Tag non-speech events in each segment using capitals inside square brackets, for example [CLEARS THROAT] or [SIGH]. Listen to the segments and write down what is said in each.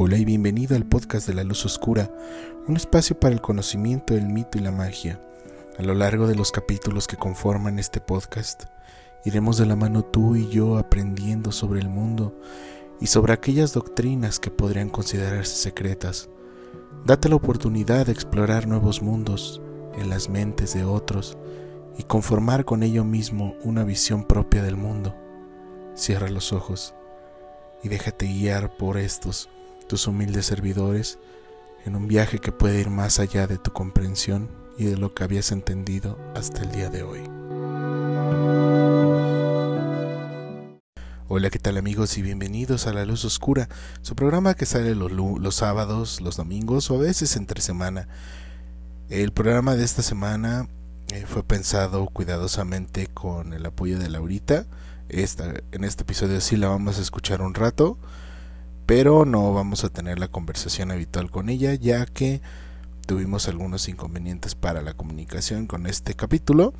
Hola y bienvenido al podcast de la luz oscura, un espacio para el conocimiento del mito y la magia. A lo largo de los capítulos que conforman este podcast, iremos de la mano tú y yo aprendiendo sobre el mundo y sobre aquellas doctrinas que podrían considerarse secretas. Date la oportunidad de explorar nuevos mundos en las mentes de otros y conformar con ello mismo una visión propia del mundo. Cierra los ojos y déjate guiar por estos tus humildes servidores en un viaje que puede ir más allá de tu comprensión y de lo que habías entendido hasta el día de hoy. Hola, ¿qué tal amigos y bienvenidos a La Luz Oscura, su programa que sale los, los sábados, los domingos o a veces entre semana. El programa de esta semana eh, fue pensado cuidadosamente con el apoyo de Laurita. Esta, en este episodio sí la vamos a escuchar un rato pero no vamos a tener la conversación habitual con ella ya que tuvimos algunos inconvenientes para la comunicación con este capítulo.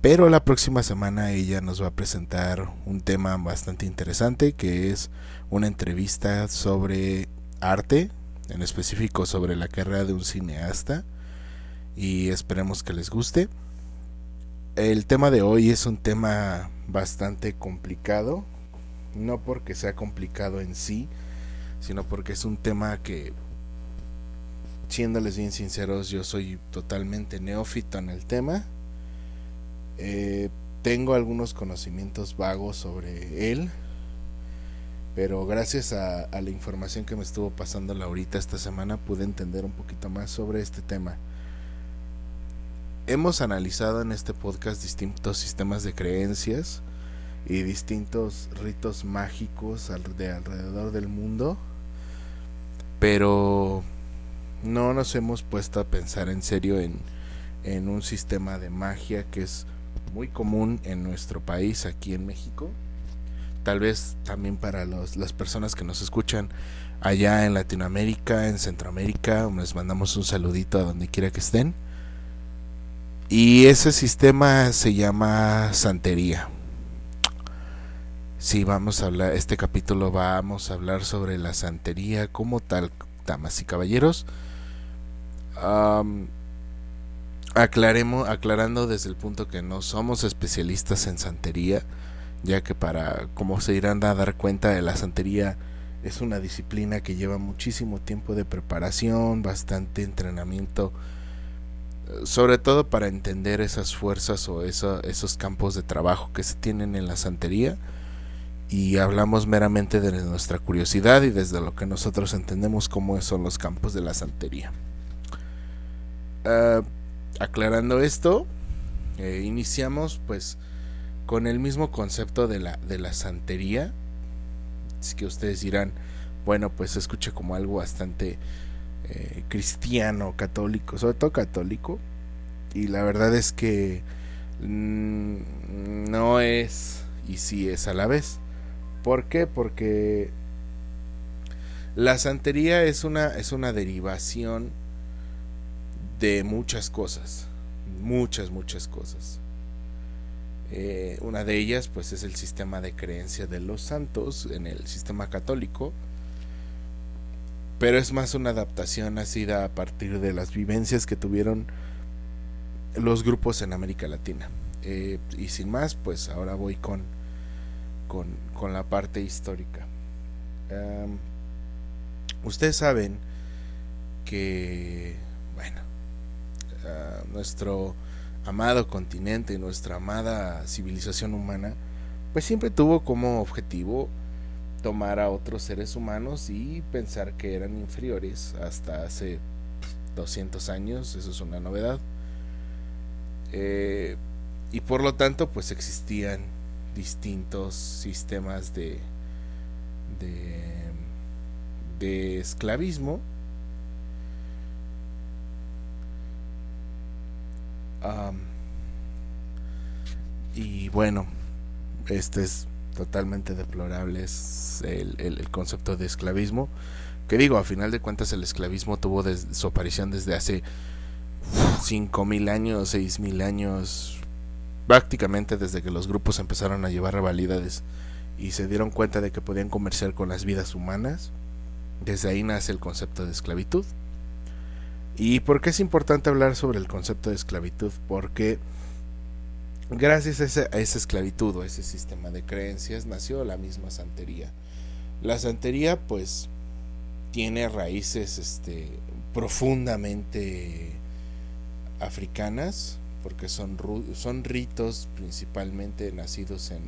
Pero la próxima semana ella nos va a presentar un tema bastante interesante que es una entrevista sobre arte, en específico sobre la carrera de un cineasta y esperemos que les guste. El tema de hoy es un tema bastante complicado, no porque sea complicado en sí, sino porque es un tema que, siéndoles bien sinceros, yo soy totalmente neófito en el tema. Eh, tengo algunos conocimientos vagos sobre él, pero gracias a, la información que me estuvo pasando Laurita esta semana pude entender un poquito más sobre este tema. Hemos analizado en este podcast distintos sistemas de creencias y distintos ritos mágicos de alrededor del mundo pero no nos hemos puesto a pensar en serio en, un sistema de magia que es muy común en nuestro país, aquí en México. Tal vez también para las personas que nos escuchan allá en Latinoamérica, en Centroamérica, les mandamos un saludito a donde quiera que estén. Y ese sistema se llama santería. Sí, vamos a hablar, este capítulo vamos a hablar sobre la santería como tal, damas y caballeros. aclaremos, aclarando desde el punto que no somos especialistas en santería, ya que para, como se irán a dar cuenta, de la santería es una disciplina que lleva muchísimo tiempo de preparación, bastante entrenamiento, sobre todo para entender esas fuerzas o esos campos de trabajo que se tienen en la santería y hablamos meramente de nuestra curiosidad y desde lo que nosotros entendemos cómo son los campos de la santería. Ah, aclarando esto, eh, iniciamos pues con el mismo concepto de la, de la santería. Así que ustedes dirán, bueno, pues se escucha como algo bastante eh, cristiano, católico, sobre todo católico. Y la verdad es que mm, no es y sí es a la vez. ¿Por qué? Porque la santería es una, es una derivación de muchas cosas, muchas, muchas cosas. Eh, una de ellas pues es el sistema de creencia de los santos en el sistema católico, pero es más una adaptación nacida a partir de las vivencias que tuvieron los grupos en América Latina. Eh, y sin más, pues ahora voy con con, la parte histórica. ustedes saben que, bueno, ah, nuestro amado continente, nuestra amada civilización humana, pues siempre tuvo como objetivo tomar a otros seres humanos y pensar que eran inferiores hasta hace 200 años, eso es una novedad. Eh, y por lo tanto, pues existían distintos sistemas de, de, esclavismo. y bueno, este es totalmente deplorable es el, concepto de esclavismo. Que digo, a final de cuentas el esclavismo tuvo su aparición desde hace 5.000 años, 6.000 años, prácticamente desde que los grupos empezaron a llevar rivalidades y se dieron cuenta de que podían comerciar con las vidas humanas, Desde ahí nace el concepto de esclavitud. ¿Y por qué es importante hablar sobre el concepto de esclavitud? Porque gracias a esa, esclavitud o a ese sistema de creencias nació la misma santería. La santería pues tiene raíces este, profundamente africanas, porque son, son ritos principalmente nacidos en,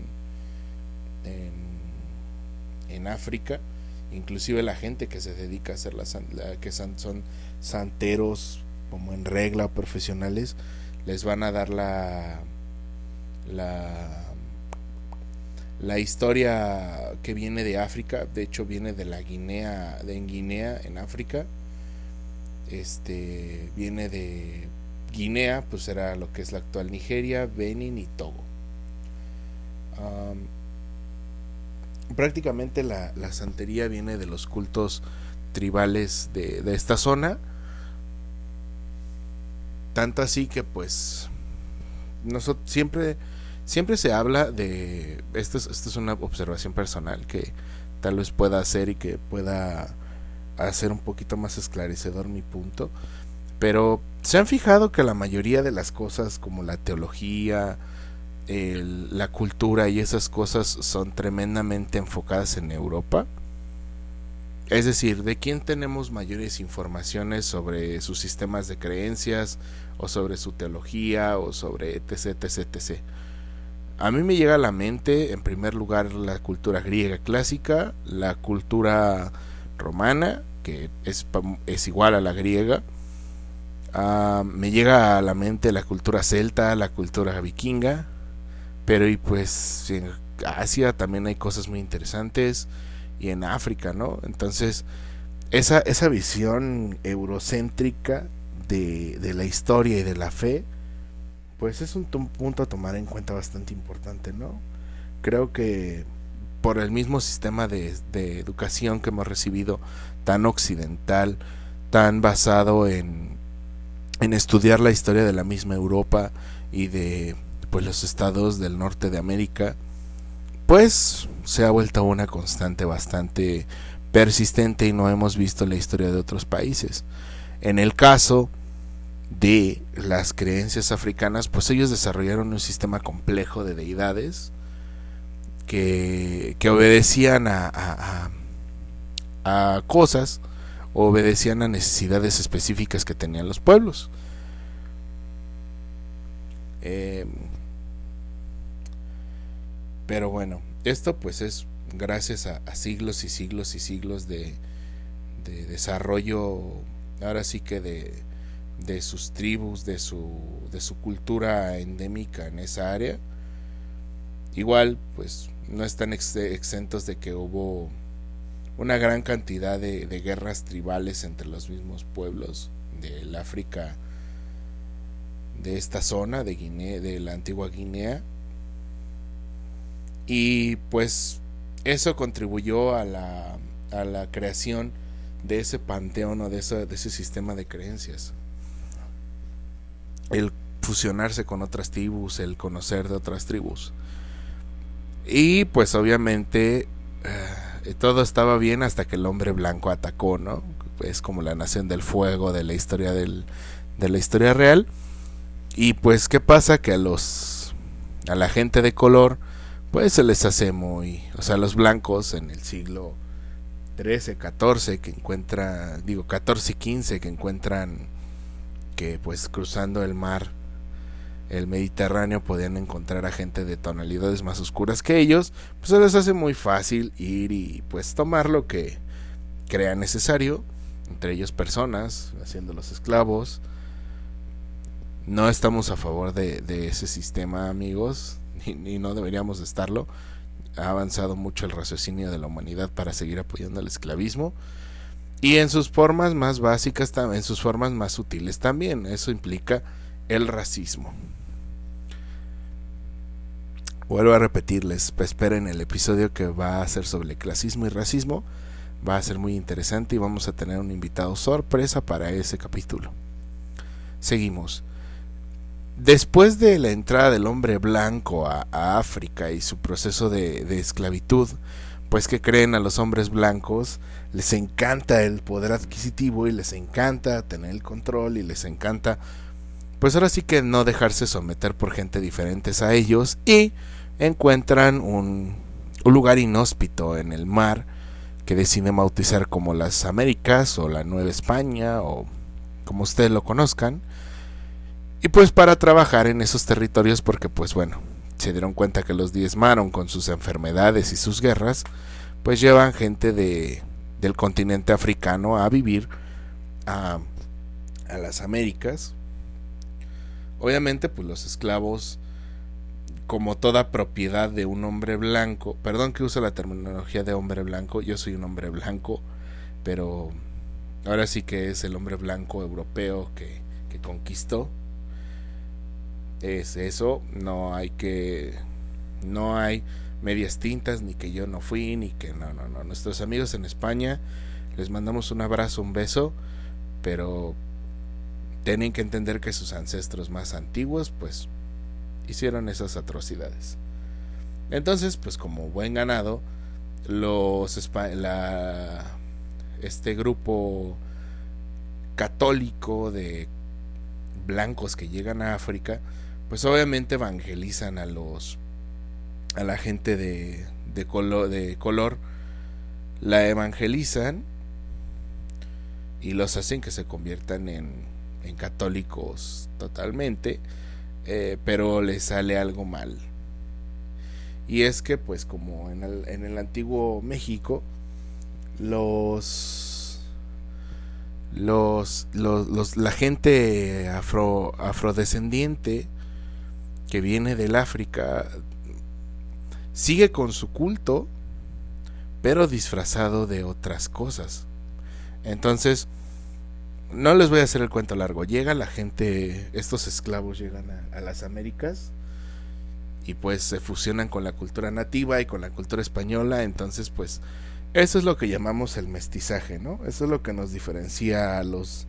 en, África, inclusive la gente que se dedica a hacer la, que son, son santeros como en regla profesionales, les van a dar la, la la historia que viene de África, de hecho viene de la Guinea, de en Guinea, en África, este viene de Guinea, pues era lo que es la actual Nigeria, Benin y Togo. prácticamente la, santería viene de los cultos tribales de, esta zona. Tanto así que pues nosotros siempre, siempre se habla de, esto es, esto es una observación personal que tal vez pueda hacer y que pueda hacer un poquito más esclarecedor mi punto. Pero se han fijado que la mayoría de las cosas como la teología, la cultura y esas cosas son tremendamente enfocadas en Europa. Es decir, ¿de quién tenemos mayores informaciones sobre sus sistemas de creencias o sobre su teología o sobre etc, etc, etc? A mí me llega a la mente, en primer lugar, la cultura griega clásica, la cultura romana, que es, es igual a la griega, Ah, me llega a la mente la cultura celta, la cultura vikinga, pero y pues en Asia también hay cosas muy interesantes y en África, ¿no? Entonces, esa, esa visión eurocéntrica de, de la historia y de la fe, pues es un punto a tomar en cuenta bastante importante, ¿no? Creo que por el mismo sistema de, de educación que hemos recibido, tan occidental, tan basado en en estudiar la historia de la misma Europa y de pues los estados del norte de América, pues se ha vuelto una constante bastante persistente y no hemos visto la historia de otros países. En el caso de las creencias africanas, pues ellos desarrollaron un sistema complejo de deidades que, que obedecían a, a, a cosas obedecían a necesidades específicas que tenían los pueblos. Em, pero bueno, esto pues es gracias a, siglos y siglos y siglos de, desarrollo, ahora sí que de, de sus tribus, de su, de su cultura endémica en esa área. Igual, pues no están exentos de que hubo una gran cantidad de, guerras tribales entre los mismos pueblos del África de esta zona de Guinea, de la antigua Guinea. Y pues eso contribuyó a la, a la creación de ese panteón o de ese, sistema de creencias. El fusionarse con otras tribus, el conocer de otras tribus. Y pues obviamente eh, todo estaba bien hasta que el hombre blanco atacó, ¿no? Es como la nación del fuego de la historia del, de la historia real. Y pues, ¿qué pasa? Que a los a la gente de color, pues se les hace muy, o sea, los blancos en el siglo 13, 14 que encuentra, digo 14 y 15 que encuentran que pues cruzando el mar el Mediterráneo podían encontrar a gente de tonalidades más oscuras que ellos, pues se les hace muy fácil ir y pues tomar lo que crea necesario, entre ellos personas, haciéndolos esclavos. No estamos a favor de, ese sistema, amigos, [LAUGHS] y, no deberíamos estarlo. Ha avanzado mucho el raciocinio de la humanidad para seguir apoyando el esclavismo. Y en sus formas más básicas, en sus formas más sutiles también. Eso implica el racismo. Vuelvo a repetirles, esperen el episodio que va a ser sobre clasismo y racismo. Va a ser muy interesante y vamos a tener un invitado sorpresa para ese capítulo. Seguimos. Después de la entrada del hombre blanco a, África y su proceso de, esclavitud, pues que creen a los hombres blancos, les encanta el poder adquisitivo y les encanta tener el control y les encanta pues ahora sí que no dejarse someter por gente diferentes a ellos y encuentran un, lugar inhóspito en el mar que deciden bautizar como las Américas o la Nueva España o como ustedes lo conozcan y pues para trabajar en esos territorios porque pues bueno se dieron cuenta que los diezmaron con sus enfermedades y sus guerras, pues llevan gente de, del continente africano a vivir a, a las Américas. Obviamente, pues los esclavos, como toda propiedad de un hombre blanco, perdón que uso la terminología de hombre blanco, yo soy un hombre blanco, pero ahora sí que es el hombre blanco europeo que, que conquistó es eso, no hay que no hay medias tintas ni que yo no fui ni que no, no, no. Nuestros amigos en España les mandamos un abrazo, un beso, pero tienen que entender que sus ancestros más antiguos pues hicieron esas atrocidades. Entonces, pues como buen ganado, los la, este grupo católico de blancos que llegan a África pues obviamente evangelizan a los a la gente de, de, color, de color la evangelizan y los hacen que se conviertan en, en católicos totalmente eh, pero les sale algo mal y es que pues como en el, en el antiguo México los los, los, los, la gente afro, afrodescendiente que viene del África sigue con su culto, pero disfrazado de otras cosas. Entonces, no les voy a hacer el cuento largo. Llega la gente, estos esclavos llegan a, las Américas y pues se fusionan con la cultura nativa y con la cultura española. Entonces, pues, eso es lo que llamamos el mestizaje, ¿no? Eso es lo que nos diferencia a los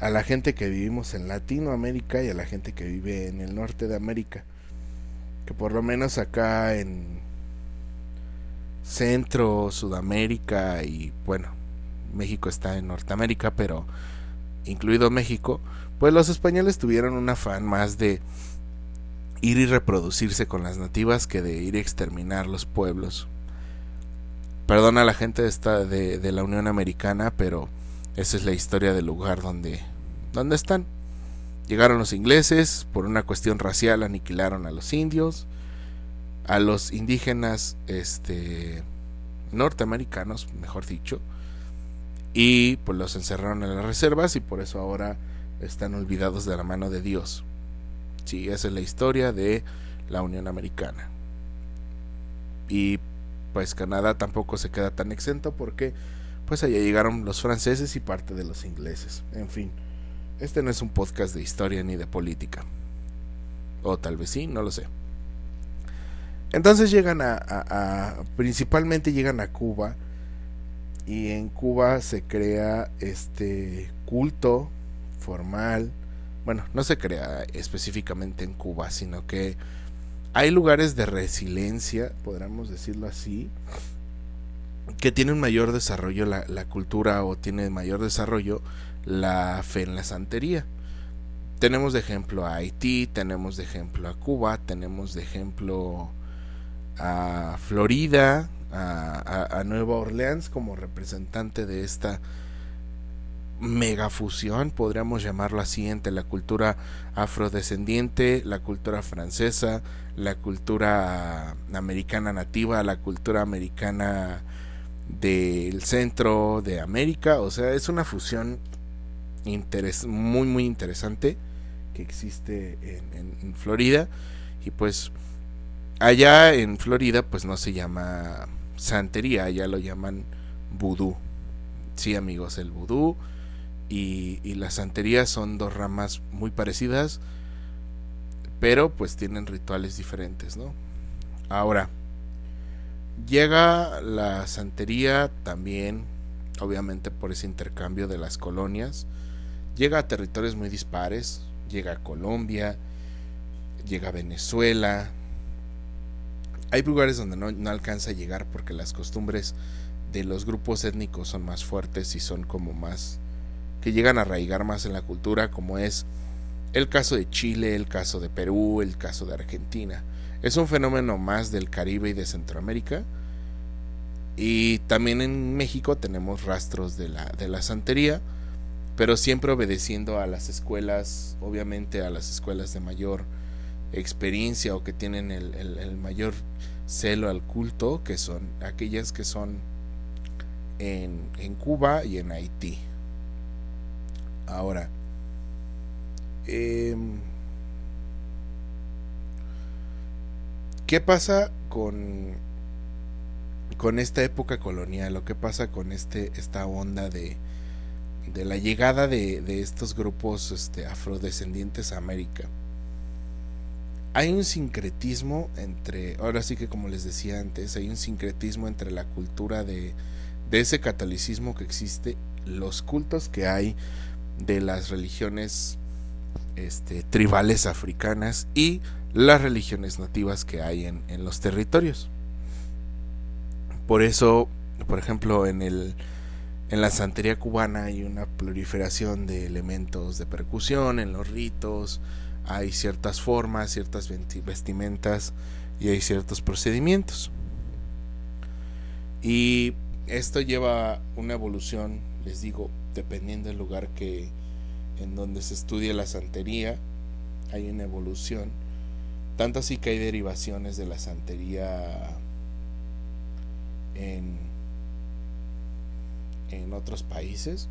a la gente que vivimos en Latinoamérica y a la gente que vive en el norte de América. Que por lo menos acá en Centro, Sudamérica y bueno, México está en Norteamérica, pero incluido México, pues los españoles tuvieron un afán más de ir y reproducirse con las nativas que de ir a exterminar los pueblos. Perdona a la gente de, esta, de, de la Unión Americana, pero esa es la historia del lugar donde, donde están. Llegaron los ingleses, por una cuestión racial aniquilaron a los indios, a los indígenas este, norteamericanos, mejor dicho, y pues los encerraron en las reservas y por eso ahora están olvidados de la mano de Dios. Sí, esa es la historia de la Unión Americana. Y pues Canadá tampoco se queda tan exento porque pues allá llegaron los franceses y parte de los ingleses. En fin, este no es un podcast de historia ni de política. O tal vez sí, no lo sé. Entonces llegan a, principalmente llegan a Cuba y en Cuba se crea este culto formal. Bueno, no se crea específicamente en Cuba, sino que hay lugares de resiliencia, podríamos decirlo así, que tiene un mayor desarrollo la, la, cultura o tiene mayor desarrollo la fe en la santería. Tenemos de ejemplo a Haití, tenemos de ejemplo a Cuba, tenemos de ejemplo a Florida, a, a, Nueva Orleans como representante de esta megafusión, podríamos llamarlo así, entre la cultura afrodescendiente, la cultura francesa, la cultura americana nativa, la cultura americana del centro de América. O sea, es una fusión muy, muy interesante que existe en, Florida. Y pues allá en Florida pues no se llama santería, allá lo llaman vudú. Sí amigos, el vudú y, y la santería son dos ramas muy parecidas, pero pues tienen rituales diferentes, ¿no? Ahora, Llega la santería también, obviamente por ese intercambio de las colonias. Llega a territorios muy dispares. Llega a Colombia, llega a Venezuela, hay lugares donde no, alcanza a llegar porque las costumbres de los grupos étnicos son más fuertes y son como más que llegan a arraigar más en la cultura, como es el caso de Chile, el caso de Perú, el caso de Argentina. Es un fenómeno más del Caribe y de Centroamérica. Y también en México tenemos rastros de la, de la santería, pero siempre obedeciendo a las escuelas, obviamente a las escuelas de mayor experiencia o que tienen el, el mayor celo al culto, que son aquellas que son en, en Cuba y en Haití. Ahora, em, ¿qué pasa con, con esta época colonial? ¿O qué pasa con este, esta onda de, de la llegada de, de estos grupos este, afrodescendientes a América? Hay un sincretismo entre, ahora sí que como les decía antes, hay un sincretismo entre la cultura de, ese catolicismo que existe, los cultos que hay de las religiones este, tribales africanas y las religiones nativas que hay en, en los territorios. Por eso, por ejemplo, en el en la santería cubana hay una proliferación de elementos de percusión en los ritos, hay ciertas formas, ciertas vestimentas y hay ciertos procedimientos. Y esto lleva una evolución, les digo, dependiendo del lugar que en donde se estudia la santería, hay una evolución. Tanto así que hay derivaciones de la santería en, en otros países,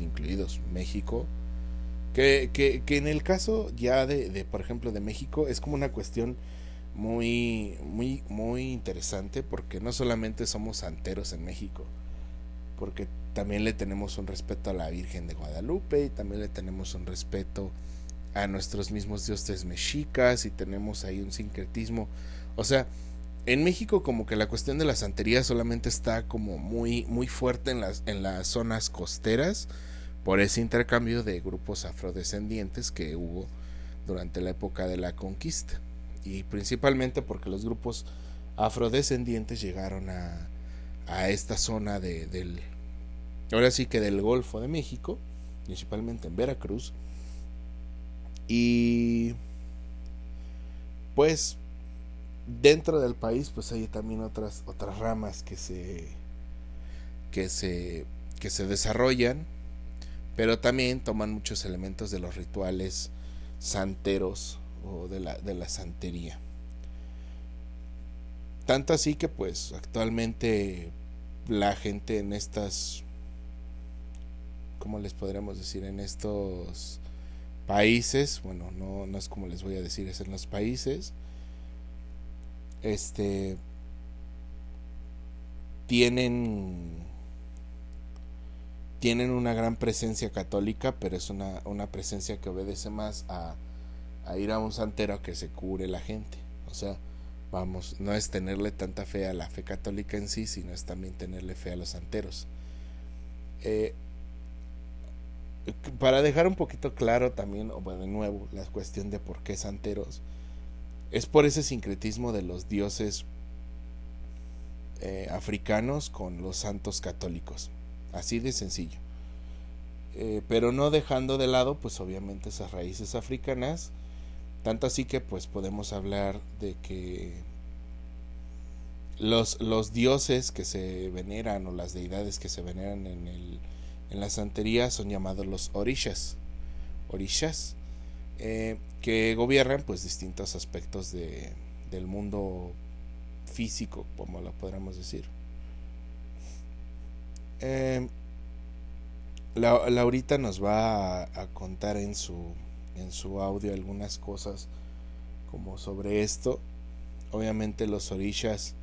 incluidos México, que, que, que en el caso ya de, de, por ejemplo, de México, es como una cuestión muy, muy, muy interesante porque no solamente somos santeros en México, porque también le tenemos un respeto a la Virgen de Guadalupe y también le tenemos un respeto a nuestros mismos dioses mexicas y tenemos ahí un sincretismo. O sea, en México como que la cuestión de la santería solamente está como muy muy fuerte en las en las zonas costeras por ese intercambio de grupos afrodescendientes que hubo durante la época de la conquista. Y principalmente porque los grupos afrodescendientes llegaron a, a esta zona de, del ahora sí que del Golfo de México principalmente en Veracruz. Y pues dentro del país pues hay también otras otras ramas que se que se que se desarrollan pero también toman muchos elementos de los rituales santeros o de la, de la santería. Tanto así que pues actualmente la gente en estas, ¿cómo les podríamos decir? En estos países, bueno, no, no es como les voy a decir, es en los países, este, tienen tienen una gran presencia católica, pero es una, una presencia que obedece más a, ir a un santero a que se cure la gente. O sea, vamos, no es tenerle tanta fe a la fe católica en sí, sino es también tenerle fe a los santeros. Eh, para dejar un poquito claro también, o de nuevo, la cuestión de por qué santeros, es por ese sincretismo de los dioses eh, africanos con los santos católicos. Así de sencillo. Eh, pero no dejando de lado, pues obviamente esas raíces africanas. Tanto así que pues podemos hablar de que los, los dioses que se veneran o las deidades que se veneran en, el, en la santería son llamados los orishas. Orishas. Eh, que gobiernan pues distintos aspectos de, del mundo físico, como lo podríamos decir. Eh, Laurita nos va a, contar en su, en su audio algunas cosas como sobre esto. Obviamente los orishas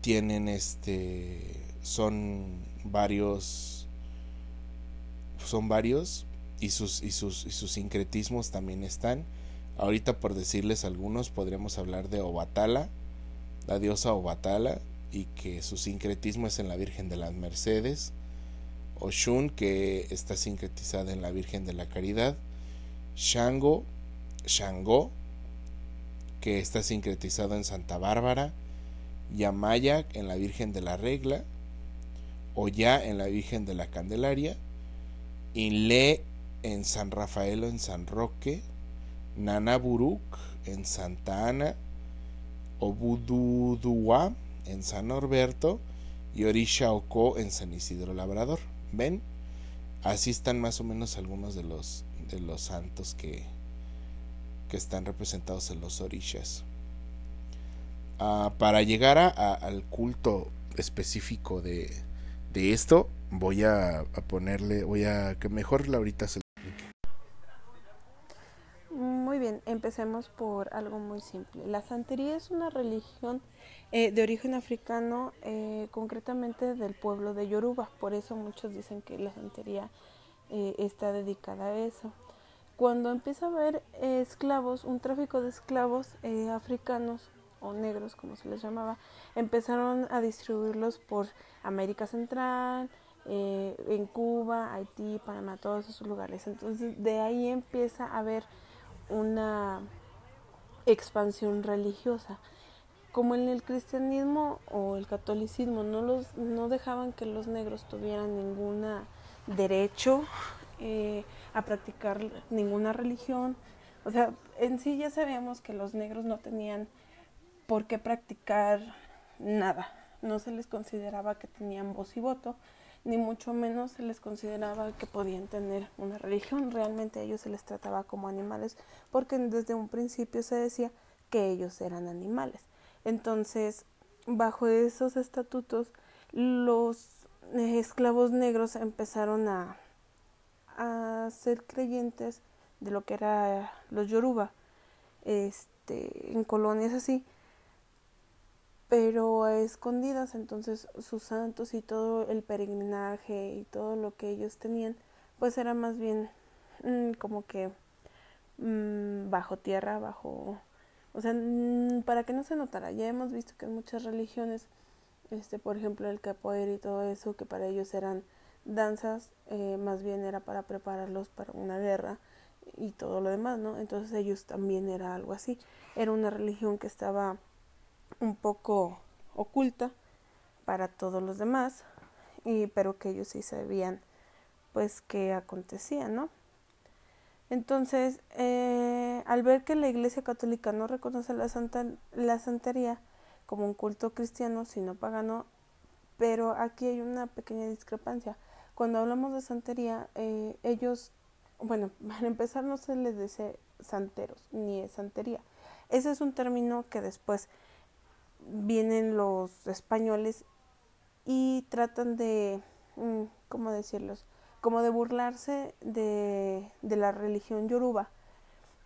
tienen este son varios son varios y sus y sus y sus sincretismos también están. Ahorita por decirles algunos podríamos hablar de Obatala, la diosa Obatala y que su sincretismo es en la Virgen de las Mercedes, Oshun, que está sincretizada en la Virgen de la Caridad, Shango, Shango, que está sincretizado en Santa Bárbara, Yamaya en la Virgen de la Regla, Oya en la Virgen de la Candelaria, Inle en San Rafael o en San Roque, Nanaburuk en Santa Ana, Obududua en San Norberto y Orisha Oko en San Isidro Labrador. ¿Ven? Así están más o menos algunos de los, de los santos que, que están representados en los orishas. Ah, para llegar al culto específico de, de esto, voy a, ponerle, voy a que mejor Laurita se Muy bien, empecemos por algo muy simple. La santería es una religión eh, de origen africano, eh, concretamente del pueblo de Yoruba. Por eso muchos dicen que la santería eh, está dedicada a eso. Cuando empieza a haber esclavos, un tráfico de esclavos africanos o negros, como se les llamaba, empezaron a distribuirlos por América Central, en Cuba, Haití, Panamá, todos esos lugares. Entonces de ahí empieza a haber una expansión religiosa. Como en el cristianismo o el catolicismo no, los, no dejaban que los negros tuvieran ningún derecho eh, a practicar ninguna religión. O sea, en sí ya sabíamos que los negros no tenían por qué practicar nada. No se les consideraba que tenían voz y voto, ni mucho menos se les consideraba que podían tener una religión. Realmente a ellos se les trataba como animales, porque desde un principio se decía que ellos eran animales. Entonces, bajo esos estatutos, los esclavos negros empezaron a, a ser creyentes de lo que era los yoruba, este, en colonias así, pero a escondidas, entonces sus santos y todo el peregrinaje y todo lo que ellos tenían, pues era más bien mm, como que mm, bajo tierra, bajo, o sea, para que no se notara, ya hemos visto que en muchas religiones, este, por ejemplo, el capoeira y todo eso, que para ellos eran danzas, eh, más bien era para prepararlos para una guerra y todo lo demás, ¿no? Entonces ellos también era algo así, era una religión que estaba un poco oculta para todos los demás, y, pero que ellos sí sabían pues qué acontecía, ¿no? Entonces, eh, al ver que la Iglesia Católica no reconoce la, santa, la santería como un culto cristiano, sino pagano, pero aquí hay una pequeña discrepancia. Cuando hablamos de santería, eh, ellos, bueno, [LAUGHS] para empezar no se les dice santeros, ni es santería. Ese es un término que después vienen los españoles y tratan de, mm, ¿cómo decirlos? Como de burlarse de, de la religión yoruba,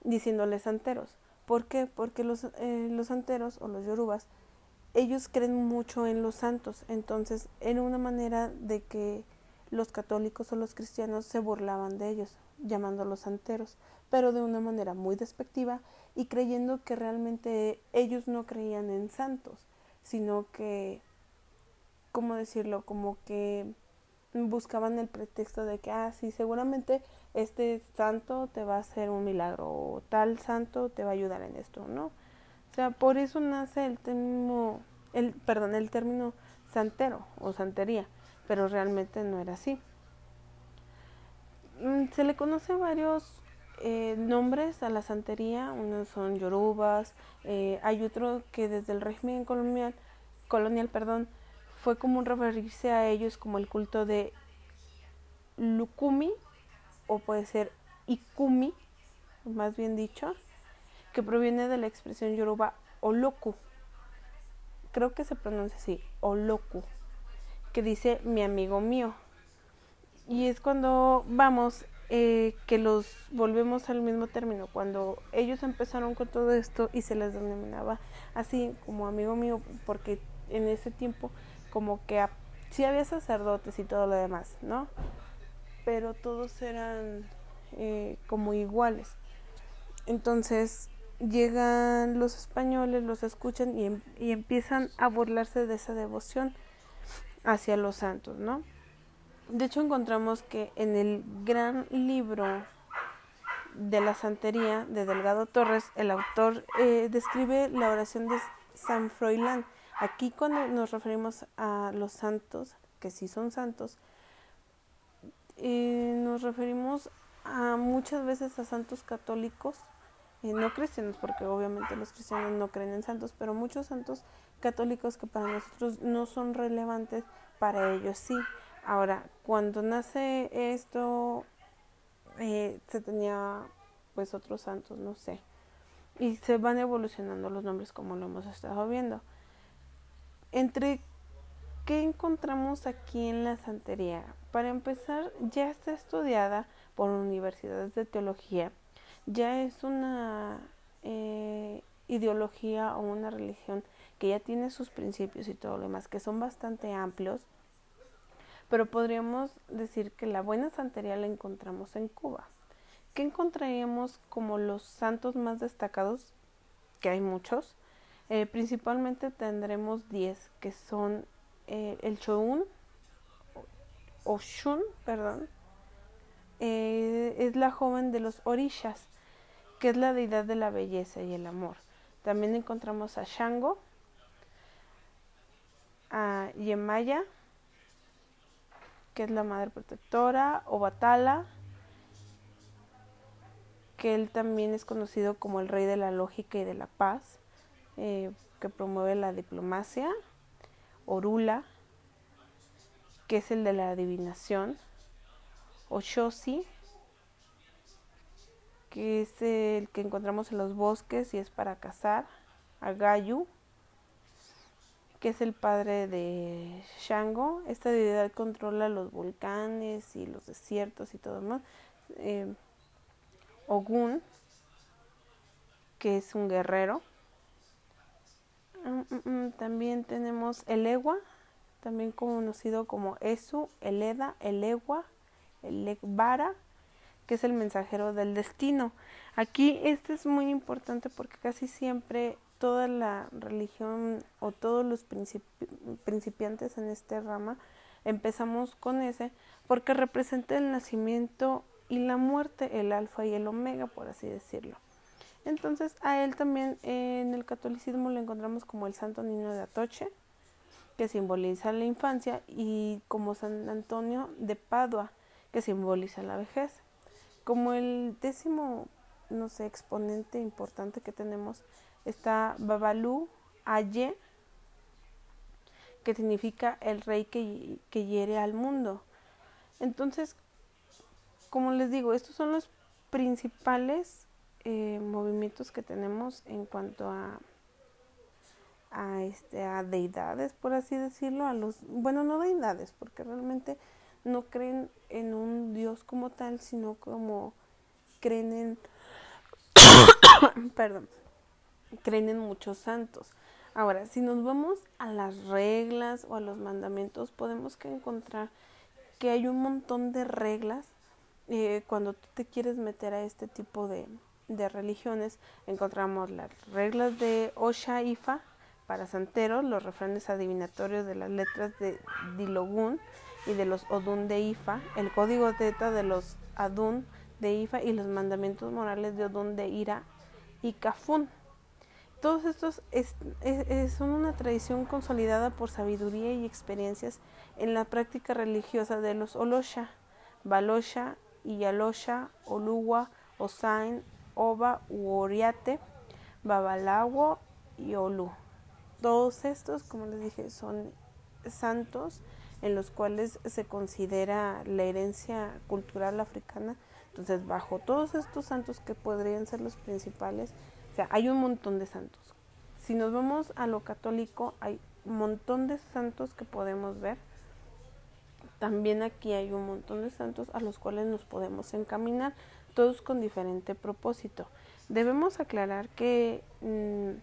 diciéndoles santeros. ¿Por qué? Porque los, eh, los o los yorubas, ellos creen mucho en los santos, entonces era una manera de que los católicos o los cristianos se burlaban de ellos, llamándolos santeros, pero de una manera muy despectiva y creyendo que realmente ellos no creían en santos, sino que, ¿cómo decirlo? Como que buscaban el pretexto de que, ah, sí, seguramente este santo te va a hacer un milagro o tal santo te va a ayudar en esto, ¿no? O sea, por eso nace el término, el, perdón, el término santero o santería, pero realmente no era así. Mm, se le conoce varios eh, nombres a la santería, unos son yorubas, eh, hay otro que desde el régimen colonial, colonial perdón, fue común referirse a ellos como el culto de Lukumi, o puede ser Ikumi, más bien dicho, que proviene de la expresión yoruba Oloku. Creo que se pronuncia así, Oloku, que dice mi amigo mío. Y es cuando vamos eh, que los volvemos al mismo término. Cuando ellos empezaron con todo esto y se les denominaba así como amigo mío, porque en ese tiempo como que sí había sacerdotes y todo lo demás, ¿no? Pero todos eran eh, como iguales. Entonces llegan los españoles, los escuchan y, em, y empiezan a burlarse de esa devoción hacia los santos, ¿no? De hecho encontramos que en el gran libro de la santería de Delgado Torres, el autor eh, describe la oración de San Froilán. Aquí cuando nos referimos a los santos, que sí son santos, eh, nos referimos a muchas veces a santos católicos, eh, no cristianos, porque obviamente los cristianos no creen en santos, pero muchos santos católicos que para nosotros no son relevantes, para ellos sí. Ahora, cuando nace esto, eh, se tenía pues otros santos, no sé. Y se van evolucionando los nombres como lo hemos estado viendo. Entre qué encontramos aquí en la santería. Para empezar, ya está estudiada por universidades de teología. Ya es una eh, ideología o una religión que ya tiene sus principios y todo lo demás, que son bastante amplios pero podríamos decir que la buena santería la encontramos en Cuba. ¿Qué encontraríamos como los santos más destacados? Que hay muchos. Eh, principalmente tendremos 10, que son eh, el o Shun, perdón, eh, es la joven de los Orishas, que es la deidad de la belleza y el amor. También encontramos a Shango, a Yemaya, que es la madre protectora, o Batala, que él también es conocido como el rey de la lógica y de la paz, eh, que promueve la diplomacia, Orula, que es el de la adivinación, Oshosi, que es el que encontramos en los bosques y es para cazar, Agayu, que es el padre de Shango. Esta deidad controla los volcanes y los desiertos y todo más. Eh, Ogun, que es un guerrero. Mm, mm, mm, también tenemos el Ewa, también conocido como Esu, el Eda, el Ewa, el Ekbara, que es el mensajero del destino. Aquí este es muy importante porque casi siempre toda la religión o todos los principiantes en este rama empezamos con ese porque representa el nacimiento y la muerte, el alfa y el omega, por así decirlo. Entonces a él también en el catolicismo lo encontramos como el Santo Niño de Atoche, que simboliza la infancia, y como San Antonio de Padua, que simboliza la vejez. Como el décimo, no sé, exponente importante que tenemos está Babalu Aye, que significa el rey que, que hiere al mundo. Entonces, como les digo, estos son los principales eh, movimientos que tenemos en cuanto a a este a deidades por así decirlo a los bueno no deidades porque realmente no creen en un dios como tal sino como creen en [COUGHS] perdón creen en muchos santos. Ahora, si nos vamos a las reglas o a los mandamientos, podemos que encontrar que hay un montón de reglas eh, cuando tú te quieres meter a este tipo de, de religiones. Encontramos las reglas de Osha Ifa para santeros, los refranes adivinatorios de las letras de Dilogun y de los Odun de Ifa, el código Teta de los Adun de Ifa y los mandamientos morales de Odun de Ira y Kafun. Todos estos son una tradición consolidada por sabiduría y experiencias en la práctica religiosa de los Olosha, Balosha, Iyalosha, Oluwa, Osain, Oba, Uoriate, Babalawo y Olu. Todos estos, como les dije, son santos en los cuales se considera la herencia cultural africana. Entonces, bajo todos estos santos que podrían ser los principales, hay un montón de santos. Si nos vamos a lo católico, hay un montón de santos que podemos ver. También aquí hay un montón de santos a los cuales nos podemos encaminar, todos con diferente propósito. Debemos aclarar que mm,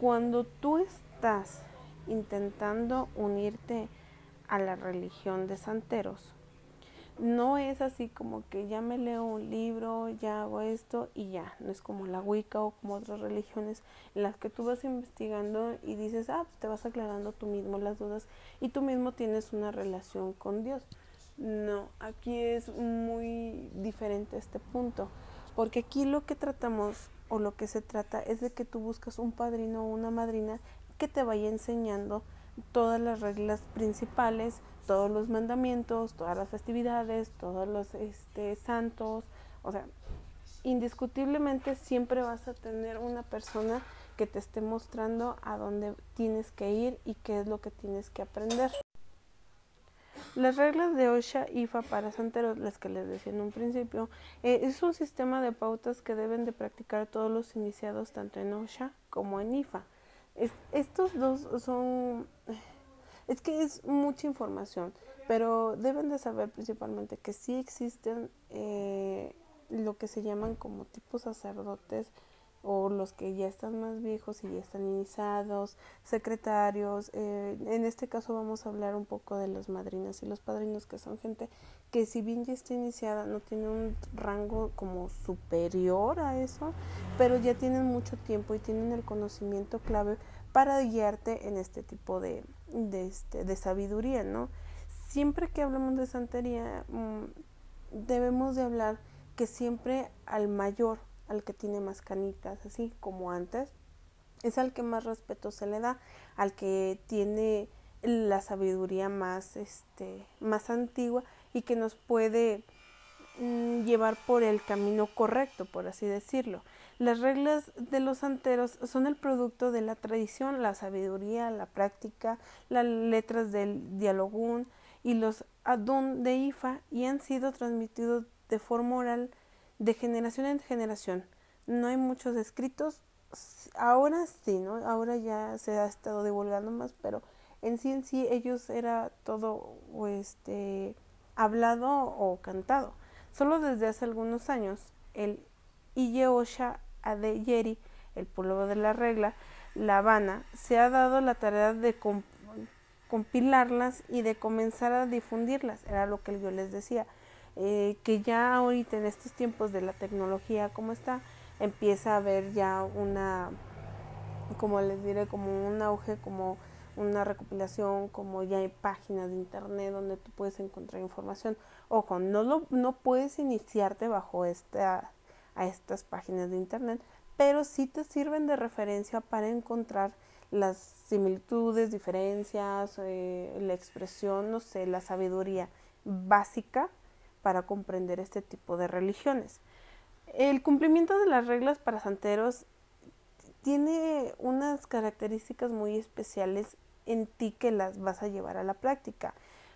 cuando tú estás intentando unirte a la religión de santeros, no es así como que ya me leo un libro, ya hago esto y ya, no es como la Wicca o como otras religiones en las que tú vas investigando y dices, ah, pues te vas aclarando tú mismo las dudas y tú mismo tienes una relación con Dios. No, aquí es muy diferente este punto, porque aquí lo que tratamos o lo que se trata es de que tú buscas un padrino o una madrina que te vaya enseñando todas las reglas principales, todos los mandamientos, todas las festividades, todos los este, santos, o sea, indiscutiblemente siempre vas a tener una persona que te esté mostrando a dónde tienes que ir y qué es lo que tienes que aprender. Las reglas de OSHA IFA para santeros, las que les decía en un principio, eh, es un sistema de pautas que deben de practicar todos los iniciados tanto en OSHA como en IFA. estos dos son... Es que es mucha información, pero deben de saber principalmente que sí existen eh, lo que se llaman como tipos sacerdotes o los que ya están más viejos y ya están iniciados, secretarios. Eh, en este caso vamos a hablar un poco de las madrinas y los padrinos, que son gente que si bien ya está iniciada, no tiene un rango como superior a eso, pero ya tienen mucho tiempo y tienen el conocimiento clave para guiarte en este tipo de, de, este, de sabiduría, ¿no? Siempre que hablamos de santería, mm, debemos de hablar que siempre al mayor, al que tiene más canitas, así como antes, es al que más respeto se le da, al que tiene la sabiduría más, este, más antigua y que nos puede mm, llevar por el camino correcto, por así decirlo. Las reglas de los santeros son el producto de la tradición, la sabiduría, la práctica, las letras del dialogún y los adun de Ifa y han sido transmitidos de forma oral de generación en generación. No hay muchos escritos, ahora sí, ¿no? Ahora ya se ha estado divulgando más, pero en sí en sí ellos era todo este hablado o cantado. Solo desde hace algunos años el Iyeosha Adeyeri, el pueblo de la regla, La Habana, se ha dado la tarea de compilarlas y de comenzar a difundirlas, era lo que yo les decía eh, que ya ahorita en estos tiempos de la tecnología como está, empieza a haber ya una, como les diré, como un auge, como una recopilación, como ya hay páginas de internet donde tú puedes encontrar información. Ojo, no, lo, no puedes iniciarte bajo esta, a estas páginas de internet, pero sí te sirven de referencia para encontrar las similitudes, diferencias, eh, la expresión, no sé, la sabiduría básica para comprender este tipo de religiones. El cumplimiento de las reglas para santeros tiene unas características muy especiales en ti que las vas a llevar a la práctica.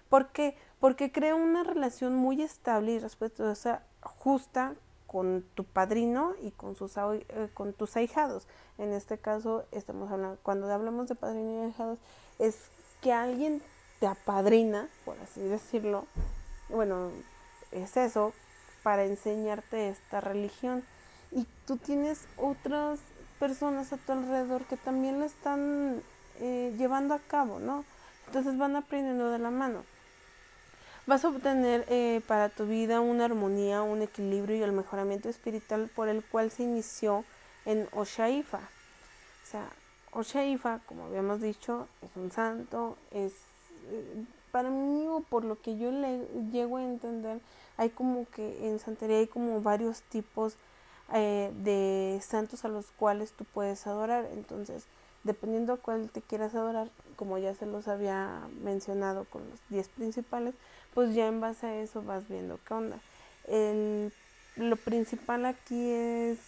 ¿Por qué? Porque crea una relación muy estable y respetuosa, justa con tu padrino y con, sus, eh, con tus ahijados. En este caso, estamos hablando, cuando hablamos de padrino y ahijados, es que alguien te apadrina, por así decirlo, bueno, es eso para enseñarte esta religión. Y tú tienes otras personas a tu alrededor que también lo están eh, llevando a cabo, ¿no? Entonces van aprendiendo de la mano. Vas a obtener eh, para tu vida una armonía, un equilibrio y el mejoramiento espiritual por el cual se inició en Oshaifa. O sea, Oshaifa, como habíamos dicho, es un santo, es eh, para mí o por lo que yo le llego a entender, hay como que en santería hay como varios tipos eh, de santos a los cuales tú puedes adorar. Entonces, dependiendo a cuál te quieras adorar, como ya se los había mencionado con los 10 principales, pues ya en base a eso vas viendo qué onda. El, lo principal aquí es,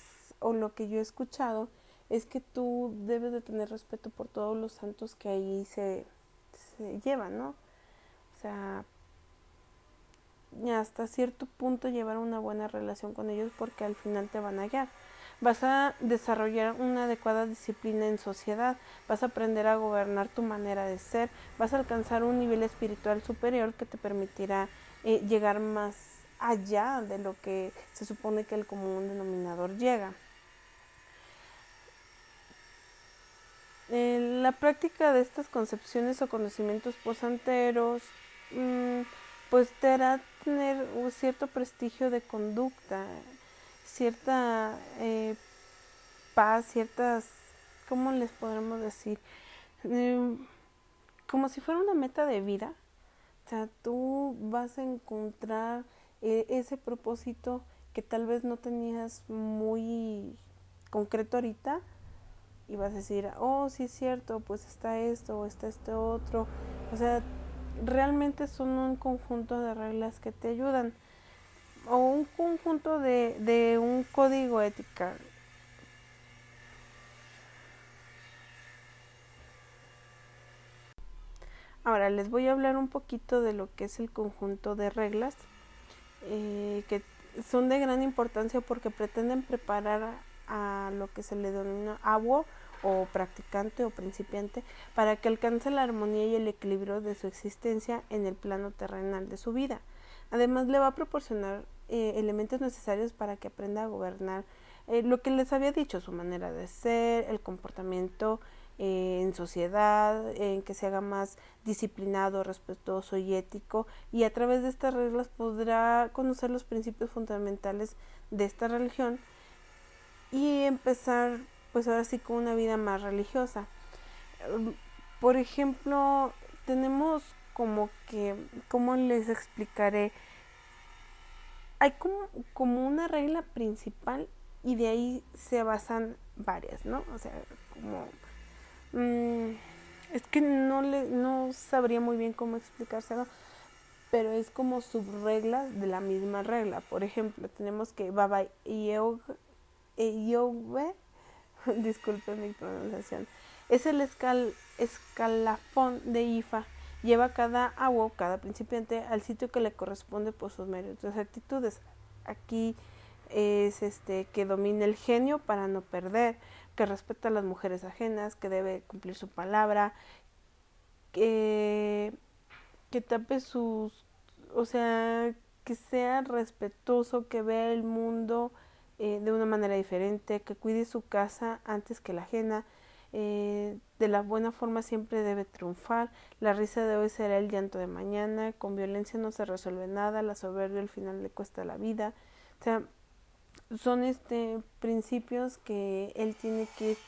o lo que yo he escuchado, es que tú debes de tener respeto por todos los santos que ahí se, se llevan, ¿no? O sea, hasta cierto punto llevar una buena relación con ellos porque al final te van a guiar. Vas a desarrollar una adecuada disciplina en sociedad, vas a aprender a gobernar tu manera de ser, vas a alcanzar un nivel espiritual superior que te permitirá eh, llegar más allá de lo que se supone que el común denominador llega. la práctica de estas concepciones o conocimientos posanteros pues te hará tener un cierto prestigio de conducta, cierta eh, paz, ciertas, ¿cómo les podremos decir? Em, como si fuera una meta de vida. O sea, tú vas a encontrar eh, ese propósito que tal vez no tenías muy concreto ahorita y vas a decir, oh, sí es cierto, pues está esto o está este otro. O sea, realmente son un conjunto de reglas que te ayudan o un conjunto de, de un código ética. Ahora les voy a hablar un poquito de lo que es el conjunto de reglas eh, que son de gran importancia porque pretenden preparar a lo que se le denomina agua o practicante o principiante para que alcance la armonía y el equilibrio de su existencia en el plano terrenal de su vida. Además le va a proporcionar eh, elementos necesarios para que aprenda a gobernar eh, lo que les había dicho, su manera de ser, el comportamiento eh, en sociedad, en que se haga más disciplinado, respetuoso y ético y a través de estas reglas podrá conocer los principios fundamentales de esta religión y empezar pues ahora sí con una vida más religiosa. Em, por ejemplo, tenemos como que, ¿cómo les explicaré? Hay como, como una regla principal y de ahí se basan varias, ¿no? O sea, como... Mm, es que no, le, no sabría muy bien cómo explicárselo, pero es como subreglas de la misma regla. Por ejemplo, tenemos que Baba Yoga, [LAUGHS] disculpen mi pronunciación, es el escal, escalafón de IFA. Lleva cada agua, cada principiante, al sitio que le corresponde por sus méritos actitudes. Aquí es este que domine el genio para no perder, que respeta a las mujeres ajenas, que debe cumplir su palabra, que, que tape sus, o sea, que sea respetuoso, que vea el mundo eh, de una manera diferente, que cuide su casa antes que la ajena. Eh, de la buena forma siempre debe triunfar. La risa de hoy será el llanto de mañana. Con violencia no se resuelve nada. La soberbia al final le cuesta la vida. O sea, son este principios que él tiene que ir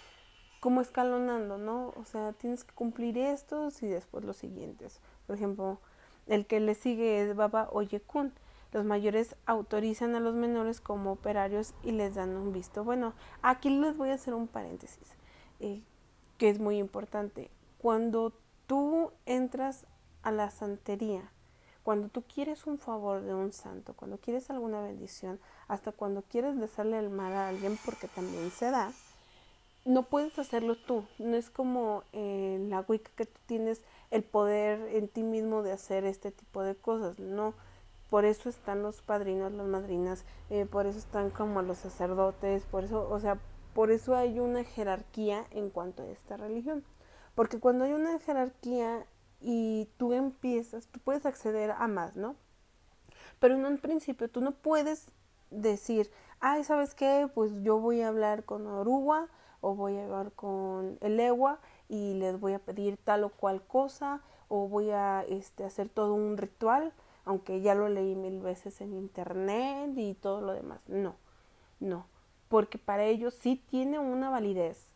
como escalonando, ¿no? O sea, tienes que cumplir estos y después los siguientes. Por ejemplo, el que le sigue es Baba Oyekun. Los mayores autorizan a los menores como operarios y les dan un visto. Bueno, aquí les voy a hacer un paréntesis, eh, que es muy importante. Cuando tú entras a la santería, cuando tú quieres un favor de un santo, cuando quieres alguna bendición, hasta cuando quieres desearle el mal a alguien, porque también se da, no puedes hacerlo tú. No es como en la Wicca que tú tienes el poder en ti mismo de hacer este tipo de cosas. No por eso están los padrinos, las madrinas, eh, por eso están como los sacerdotes, por eso, o sea, por eso hay una jerarquía en cuanto a esta religión. Porque cuando hay una jerarquía y tú empiezas, tú puedes acceder a más, ¿no? Pero en un principio tú no puedes decir, ay, ¿sabes qué? Pues yo voy a hablar con Oruga o voy a hablar con el Ewa y les voy a pedir tal o cual cosa o voy a este, hacer todo un ritual aunque ya lo leí mil veces en internet y todo lo demás. No, no, porque para ellos sí tiene una validez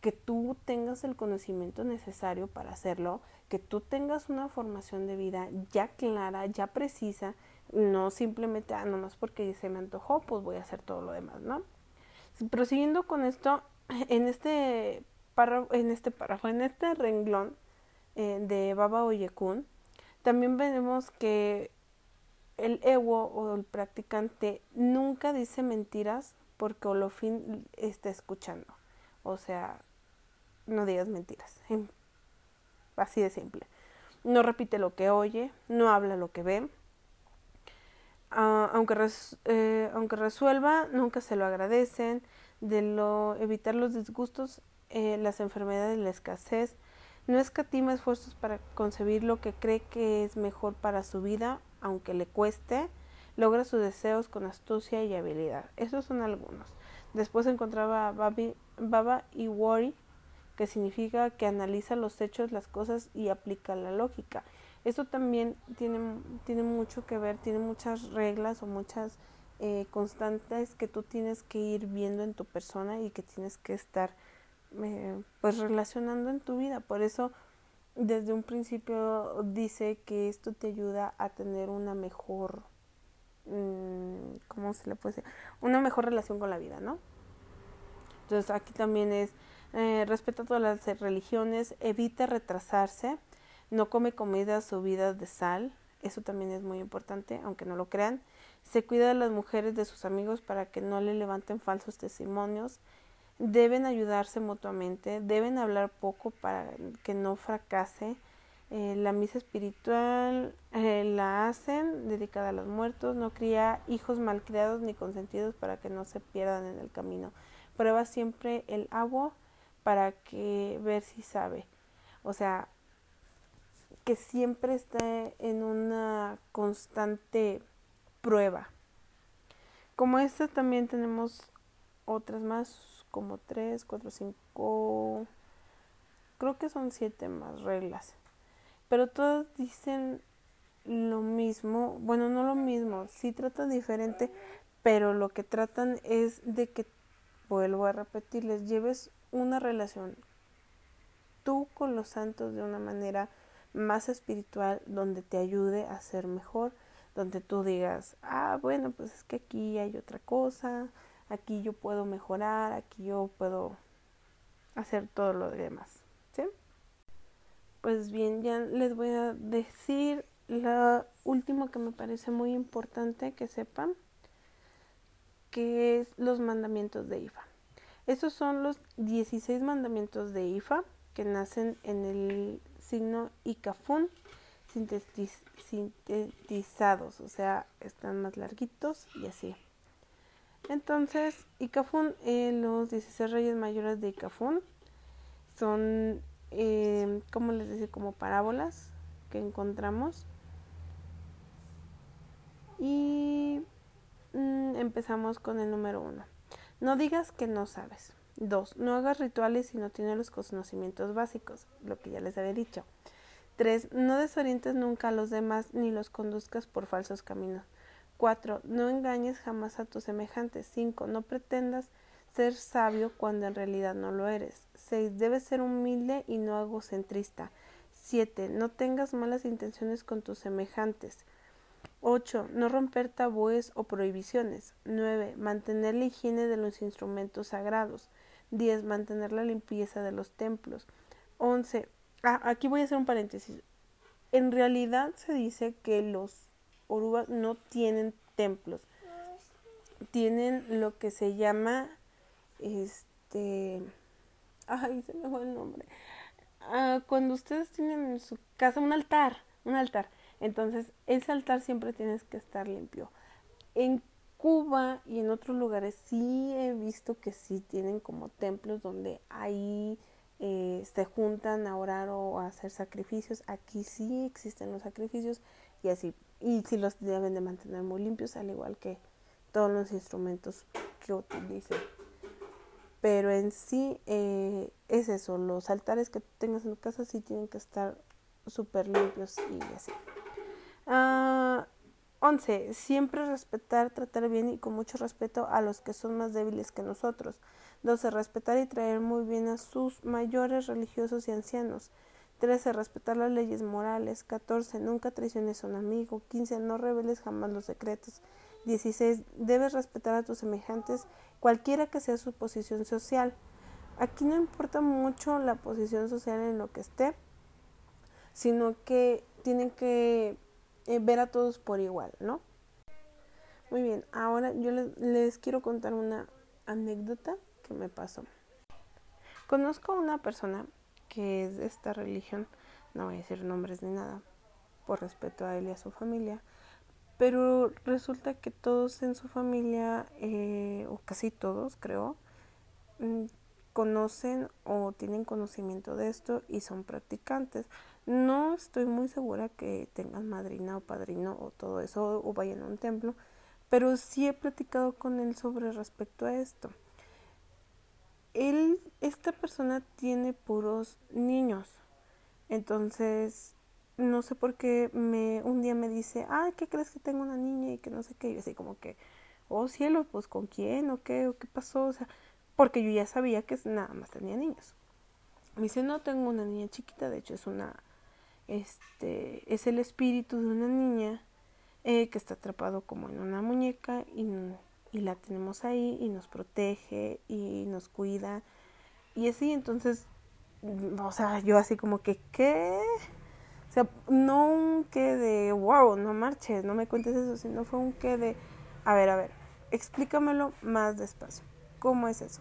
que tú tengas el conocimiento necesario para hacerlo, que tú tengas una formación de vida ya clara, ya precisa, no simplemente, ah, nomás porque se me antojó, pues voy a hacer todo lo demás, ¿no? Prosiguiendo con esto, [CLEARS THROAT] en este párrafo, en este párrafo, en este renglón eh, de Baba Oyekun, también vemos que el ego o el practicante nunca dice mentiras porque Olofin está escuchando. O sea, no digas mentiras. Así de simple. No repite lo que oye, no habla lo que ve. Ah, aunque, eh, aunque resuelva, nunca se lo agradecen. De lo, evitar los disgustos, eh, las enfermedades, la escasez, no escatima esfuerzos para concebir lo que cree que es mejor para su vida, aunque le cueste. Logra sus deseos con astucia y habilidad. Esos son algunos. Después encontraba Baba y Wari, que significa que analiza los hechos, las cosas y aplica la lógica. Esto también tiene, tiene mucho que ver, tiene muchas reglas o muchas eh, constantes que tú tienes que ir viendo en tu persona y que tienes que estar pues relacionando en tu vida. Por eso desde un principio dice que esto te ayuda a tener una mejor mm, ¿cómo se le? Una mejor relación con la vida, ¿no? Entonces aquí también es, eh, respeta todas las religiones, evita retrasarse, no come comidas subidas de sal, eso también es muy importante, aunque no lo crean. Se cuida de las mujeres de sus amigos para que no le levanten falsos testimonios. Deben ayudarse mutuamente, deben hablar poco para que no fracase. Eh, la misa espiritual eh, la hacen dedicada a los muertos, no cría hijos malcriados ni consentidos para que no se pierdan en el camino. Prueba siempre el agua para que ver si sabe. O sea, que siempre esté en una constante prueba. Como esta también tenemos otras más, como tres, cuatro, cinco, creo que son siete más reglas. Pero todas dicen lo mismo, bueno, no lo mismo, sí tratan diferente, pero lo que tratan es de que, vuelvo a repetirles, lleves una relación tú con los santos de una manera más espiritual donde te ayude a ser mejor, donde tú digas, ah, bueno, pues es que aquí hay otra cosa, aquí yo puedo mejorar, aquí yo puedo hacer todo lo demás, ¿sí? Pues bien, ya les voy a decir lo último que me parece muy importante que sepan, que es los mandamientos de IFA. Estos son los 16 mandamientos de IFA que nacen en el signo Icafún sintetizados, o sea, están más larguitos y así. Entonces, Icafún, eh, los 16 reyes mayores de Icafún son, eh, ¿cómo les decía? Como parábolas que encontramos. Y mm, empezamos con el número uno. No digas que no sabes. 2. No hagas rituales si no tienes los conocimientos básicos, lo que ya les había dicho. 3. No desorientes nunca a los demás ni los conduzcas por falsos caminos. 4. No engañes jamás a tus semejantes. 5. No pretendas ser sabio cuando en realidad no lo eres. 6. Debes ser humilde y no egocentrista. 7. No tengas malas intenciones con tus semejantes. 8. No romper tabúes o prohibiciones. 9. Mantener la higiene de los instrumentos sagrados. 10. Mantener la limpieza de los templos. 11. Ah, aquí voy a hacer un paréntesis. En realidad se dice que los orubas no tienen templos. Tienen lo que se llama este ay se me fue el nombre ah, cuando ustedes tienen en su casa un altar un altar entonces ese altar siempre tienes que estar limpio en Cuba y en otros lugares sí he visto que sí tienen como templos donde ahí eh, se juntan a orar o a hacer sacrificios. Aquí sí existen los sacrificios y así. Y sí los deben de mantener muy limpios, al igual que todos los instrumentos que utilicen. Pero en sí eh, es eso, los altares que tengas en tu casa sí tienen que estar súper limpios y así. Ah, 11. Siempre respetar, tratar bien y con mucho respeto a los que son más débiles que nosotros. 12. Respetar y traer muy bien a sus mayores religiosos y ancianos. 13. Respetar las leyes morales. 14. Nunca traiciones a un amigo. 15. No reveles jamás los secretos. 16. Debes respetar a tus semejantes, cualquiera que sea su posición social. Aquí no importa mucho la posición social en lo que esté, sino que tienen que eh, ver a todos por igual, ¿no? Muy bien, ahora yo les, les quiero contar una anécdota que me pasó. Conozco a una persona que es de esta religión, no voy a decir nombres ni nada, por respeto a él y a su familia, pero resulta que todos en su familia, eh, o casi todos creo, mm, conocen o tienen conocimiento de esto y son practicantes. No estoy muy segura que tengan madrina o padrino o todo eso o vayan a un templo, pero sí he platicado con él sobre respecto a esto. Él, esta persona tiene puros niños, entonces no sé por qué me un día me dice, ah, ¿qué crees que tengo una niña y que no sé qué? Y así como que, oh cielo, pues con quién o qué o qué pasó, o sea, porque yo ya sabía que nada más tenía niños. Me dice, no tengo una niña chiquita, de hecho es una este es el espíritu de una niña eh, que está atrapado como en una muñeca y, y la tenemos ahí y nos protege y nos cuida. Y así entonces o sea yo así como que qué o sea no un que de wow no marches no me cuentes eso sino fue un que de a ver a ver explícamelo más despacio cómo es eso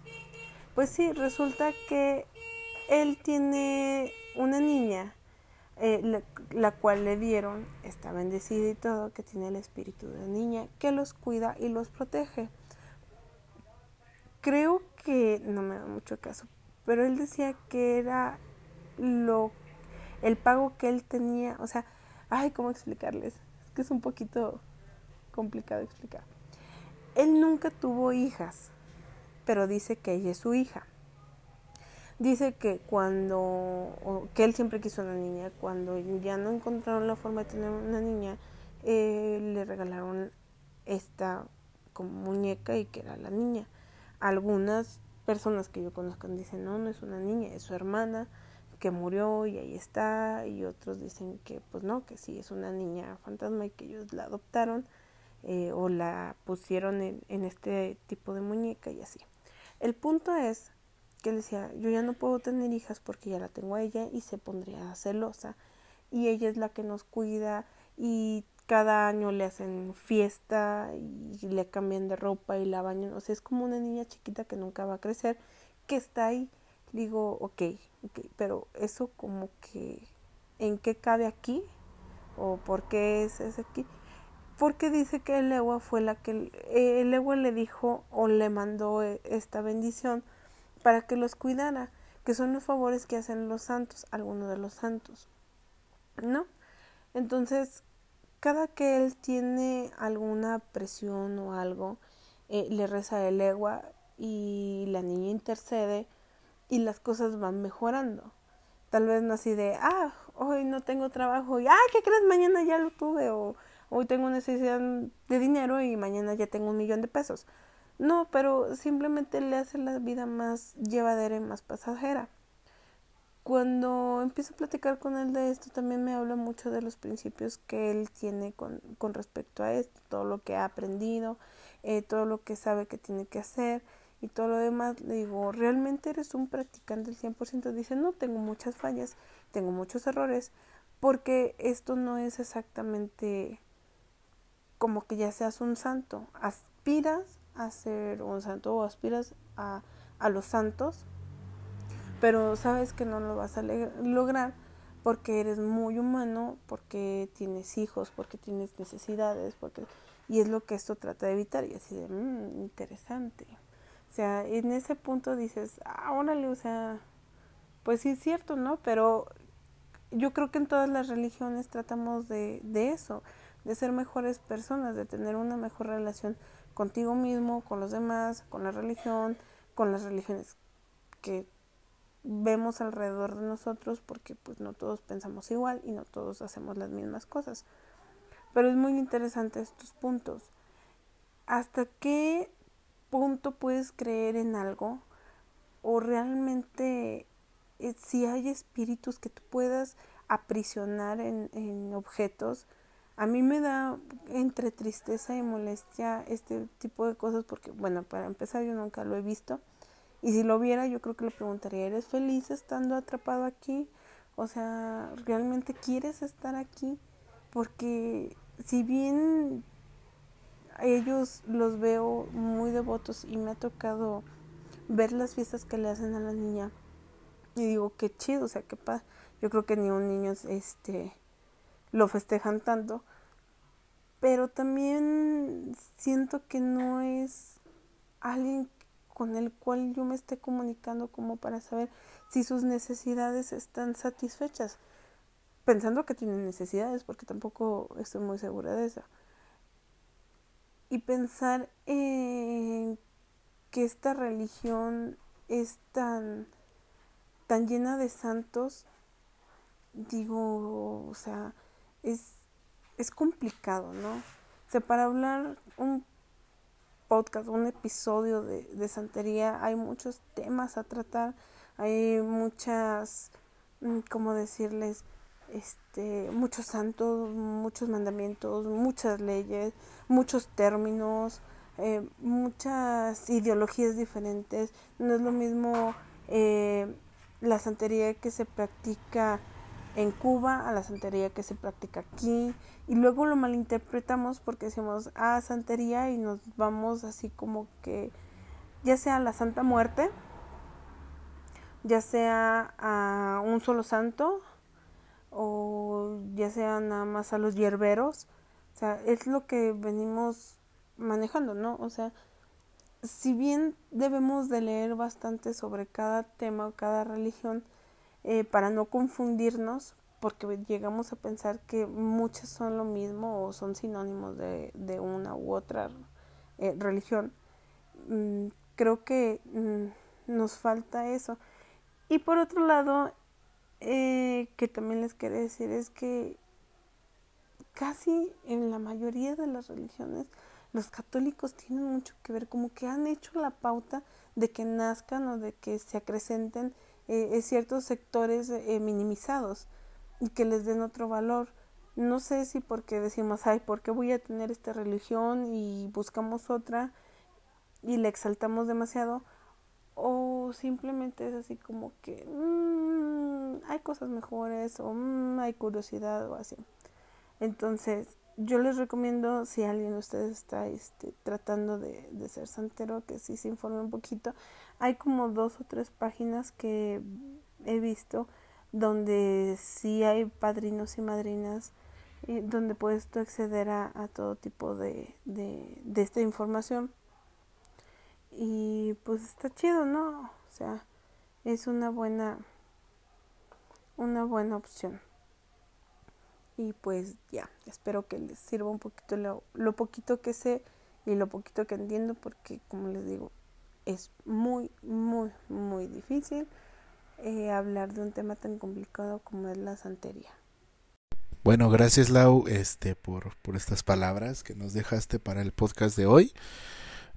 pues sí resulta que él tiene una niña eh, la, cual le dieron, está bendecida y todo, que tiene el espíritu de niña, que los cuida y los protege. Creo que, no me da mucho caso, pero él decía que era lo, el pago que él tenía, o sea, ay, ¿cómo explicarles? Es que es un poquito complicado explicar. Él nunca tuvo hijas, pero dice que ella es su hija dice que cuando, que él siempre quiso una niña, cuando ya no encontraron la forma de tener una niña, eh, le regalaron esta como muñeca y que era la niña. Algunas personas que yo conozco dicen, no, no es una niña, es su hermana que murió y ahí está, y otros dicen que pues no, que sí es una niña fantasma y que ellos la adoptaron eh, o la pusieron en, en este tipo de muñeca y así. El punto es que decía, yo ya no puedo tener hijas porque ya la tengo a ella y se pondría celosa. Y ella es la que nos cuida y cada año le hacen fiesta y le cambian de ropa y la bañan. O sea, es como una niña chiquita que nunca va a crecer, que está ahí. Digo, ok, ok, pero eso como que, ¿en qué cabe aquí? ¿O por qué es, es aquí? Porque dice que el Ewa fue la que, el Ewa le dijo o le mandó e, esta bendición para que los cuidara, que son los favores que hacen los santos, algunos de los santos. ¿No? Entonces, cada que él tiene alguna presión o algo, eh, le reza el egua y la niña intercede y las cosas van mejorando. Tal vez no así de, ah, hoy no tengo trabajo y, ah, ¿qué crees? Mañana ya lo tuve o hoy tengo necesidad de dinero y mañana ya tengo un millón de pesos. No, pero simplemente le hace la vida más llevadera y más pasajera. Cuando empiezo a platicar con él de esto, también me habla mucho de los principios que él tiene con, con respecto a esto, todo lo que ha aprendido, eh, todo lo que sabe que tiene que hacer y todo lo demás. Le digo, ¿realmente eres un practicante del 100%? Dice, no, tengo muchas fallas, tengo muchos errores, porque esto no es exactamente como que ya seas un santo. Aspiras a ser un santo o aspiras a, a los santos, pero sabes que no lo vas a lograr porque eres muy humano, porque tienes hijos, porque tienes necesidades, porque y es lo que esto trata de evitar y así de mmm, interesante. O sea, en ese punto dices, ah, órale, o sea, pues sí es cierto, ¿no? Pero yo creo que en todas las religiones tratamos de, de eso, de ser mejores personas, de tener una mejor relación contigo mismo, con los demás, con la religión, con las religiones que vemos alrededor de nosotros porque pues no todos pensamos igual y no todos hacemos las mismas cosas. Pero es muy interesante estos puntos. ¿Hasta qué punto puedes creer en algo o realmente eh, si hay espíritus que tú puedas aprisionar en, en objetos a mí me da entre tristeza y molestia este tipo de cosas porque, bueno, para empezar yo nunca lo he visto. Y si lo viera, yo creo que le preguntaría, ¿eres feliz estando atrapado aquí? O sea, ¿realmente quieres estar aquí? Porque si bien ellos los veo muy devotos y me ha tocado ver las fiestas que le hacen a la niña y digo, qué chido, o sea, qué pasa. Yo creo que ni un niño este lo festejan tanto, pero también siento que no es alguien con el cual yo me esté comunicando como para saber si sus necesidades están satisfechas, pensando que tienen necesidades, porque tampoco estoy muy segura de eso. Y pensar en que esta religión es tan, tan llena de santos, digo, o sea, es, es complicado, ¿no? O sea, para hablar un podcast, un episodio de, de santería, hay muchos temas a tratar, hay muchas, mm, ¿cómo decirles? este, muchos santos, muchos mandamientos, muchas leyes, muchos términos, eh, muchas ideologías diferentes. No es lo mismo eh, la santería que se practica en Cuba a la santería que se practica aquí y luego lo malinterpretamos porque decimos ah santería y nos vamos así como que ya sea a la Santa Muerte ya sea a un solo santo o ya sea nada más a los hierberos. O sea, es lo que venimos manejando, ¿no? O sea, si bien debemos de leer bastante sobre cada tema o cada religión eh, para no confundirnos, porque llegamos a pensar que muchas son lo mismo o son sinónimos de, de una u otra eh, religión, mm, creo que mm, nos falta eso. Y por otro lado, eh, que también les quiero decir es que casi en la mayoría de las religiones los católicos tienen mucho que ver, como que han hecho la pauta de que nazcan o de que se acrecenten eh, ciertos sectores eh, minimizados y que les den otro valor. No sé si porque decimos, ay, ¿por qué voy a tener esta religión y buscamos otra y la exaltamos demasiado? o simplemente es así como que mmm, hay cosas mejores o mmm, hay curiosidad o así. Entonces, yo les recomiendo si alguien de ustedes está este, tratando de, de, ser santero, que sí se informe un poquito. Hay como dos o tres páginas que he visto donde sí hay padrinos y madrinas, eh, donde puedes tú acceder a, a todo tipo de, de, de esta información y pues está chido, ¿no? O sea, es una buena una buena opción. Y pues ya, espero que les sirva un poquito lo, lo poquito que sé y lo poquito que entiendo porque como les digo, es muy, muy, muy difícil eh, hablar de un tema tan complicado como es la santería. Bueno, gracias Lau este, por, por estas palabras que nos dejaste para el podcast de hoy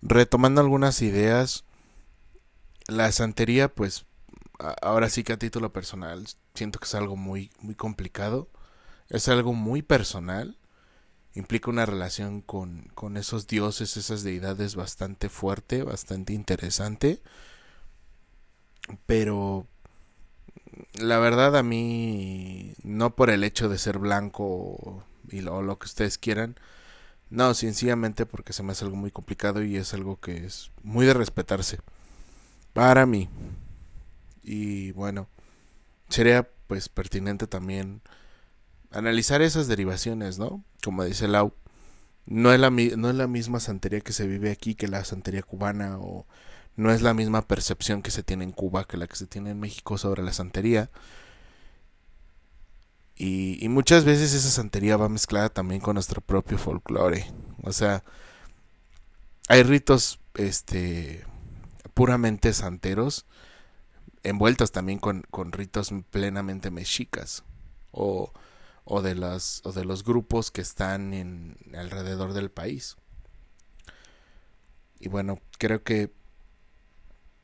retomando algunas ideas, la santería, pues, ahora sí que a título personal, siento que es algo muy, muy complicado, es algo muy personal, implica una relación con, con esos dioses, esas deidades bastante fuerte, bastante interesante, pero la verdad a mí, no por el hecho de ser blanco y lo, o lo que ustedes quieran, no, sencillamente porque se me hace algo muy complicado y es algo que es muy de respetarse. Para mí. Y bueno, sería pues pertinente también analizar esas derivaciones, ¿no? Como dice Lau, no es la, no es la misma santería que se vive aquí que la santería cubana o no es la misma percepción que se tiene en Cuba que la que se tiene en México sobre la santería. Y, muchas veces esa santería va mezclada también con nuestro propio folclore. O sea, hay ritos este puramente santeros envueltos también con, con ritos plenamente mexicas o, o, de las, o de los grupos que están en alrededor del país. Y bueno, creo que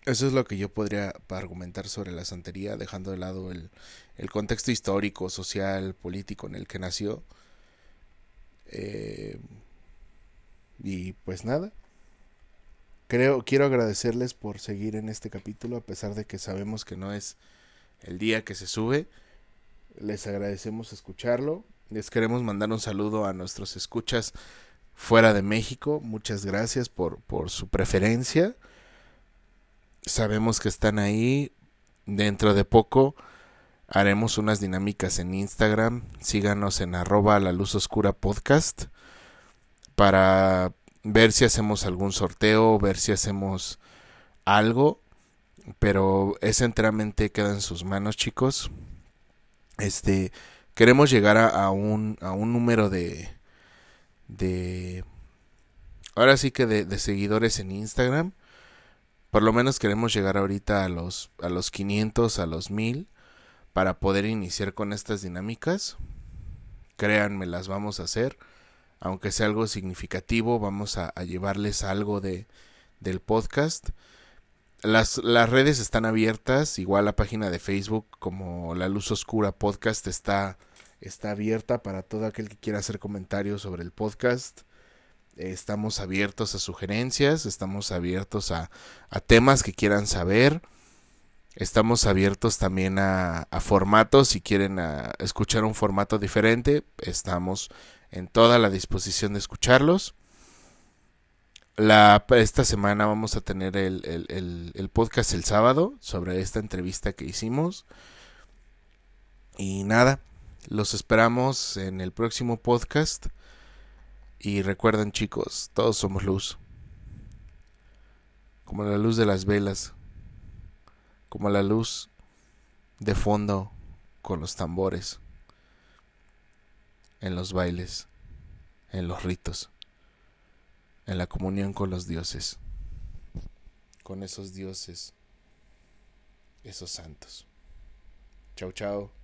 eso es lo que yo podría argumentar sobre la santería, dejando de lado el, el contexto histórico, social, político en el que nació. Eh, y pues nada. Creo, quiero agradecerles por seguir en este capítulo, a pesar de que sabemos que no es el día que se sube. Les agradecemos escucharlo. Les queremos mandar un saludo a nuestros escuchas fuera de México. Muchas gracias por, por su preferencia. Sabemos que están ahí. Dentro de poco haremos unas dinámicas en Instagram. Síganos en arroba la luz oscura podcast para ver si hacemos algún sorteo, ver si hacemos algo. Pero es enteramente queda en sus manos, chicos. Este queremos llegar a, un, a un número de de ahora sí que de, de seguidores en Instagram por lo menos queremos llegar ahorita a los, a los 500, a los 1000 para poder iniciar con estas dinámicas. Créanme, las vamos a hacer. Aunque sea algo significativo, vamos a, llevarles algo de, del podcast. Las, las, redes están abiertas, igual la página de Facebook como La Luz Oscura Podcast está está abierta para todo aquel que quiera hacer comentarios sobre el podcast. Estamos abiertos a sugerencias, estamos abiertos a, a temas que quieran saber. Estamos abiertos también a, a formatos. Si quieren escuchar un formato diferente, estamos en toda la disposición de escucharlos. La, esta semana vamos a tener el, el, el, podcast el sábado sobre esta entrevista que hicimos. Y nada, los esperamos en el próximo podcast. Y recuerden chicos, todos somos luz. Como la luz de las velas como la luz de fondo con los tambores, en los bailes, en los ritos, en la comunión con los dioses, con esos dioses, esos santos. Chao, chao.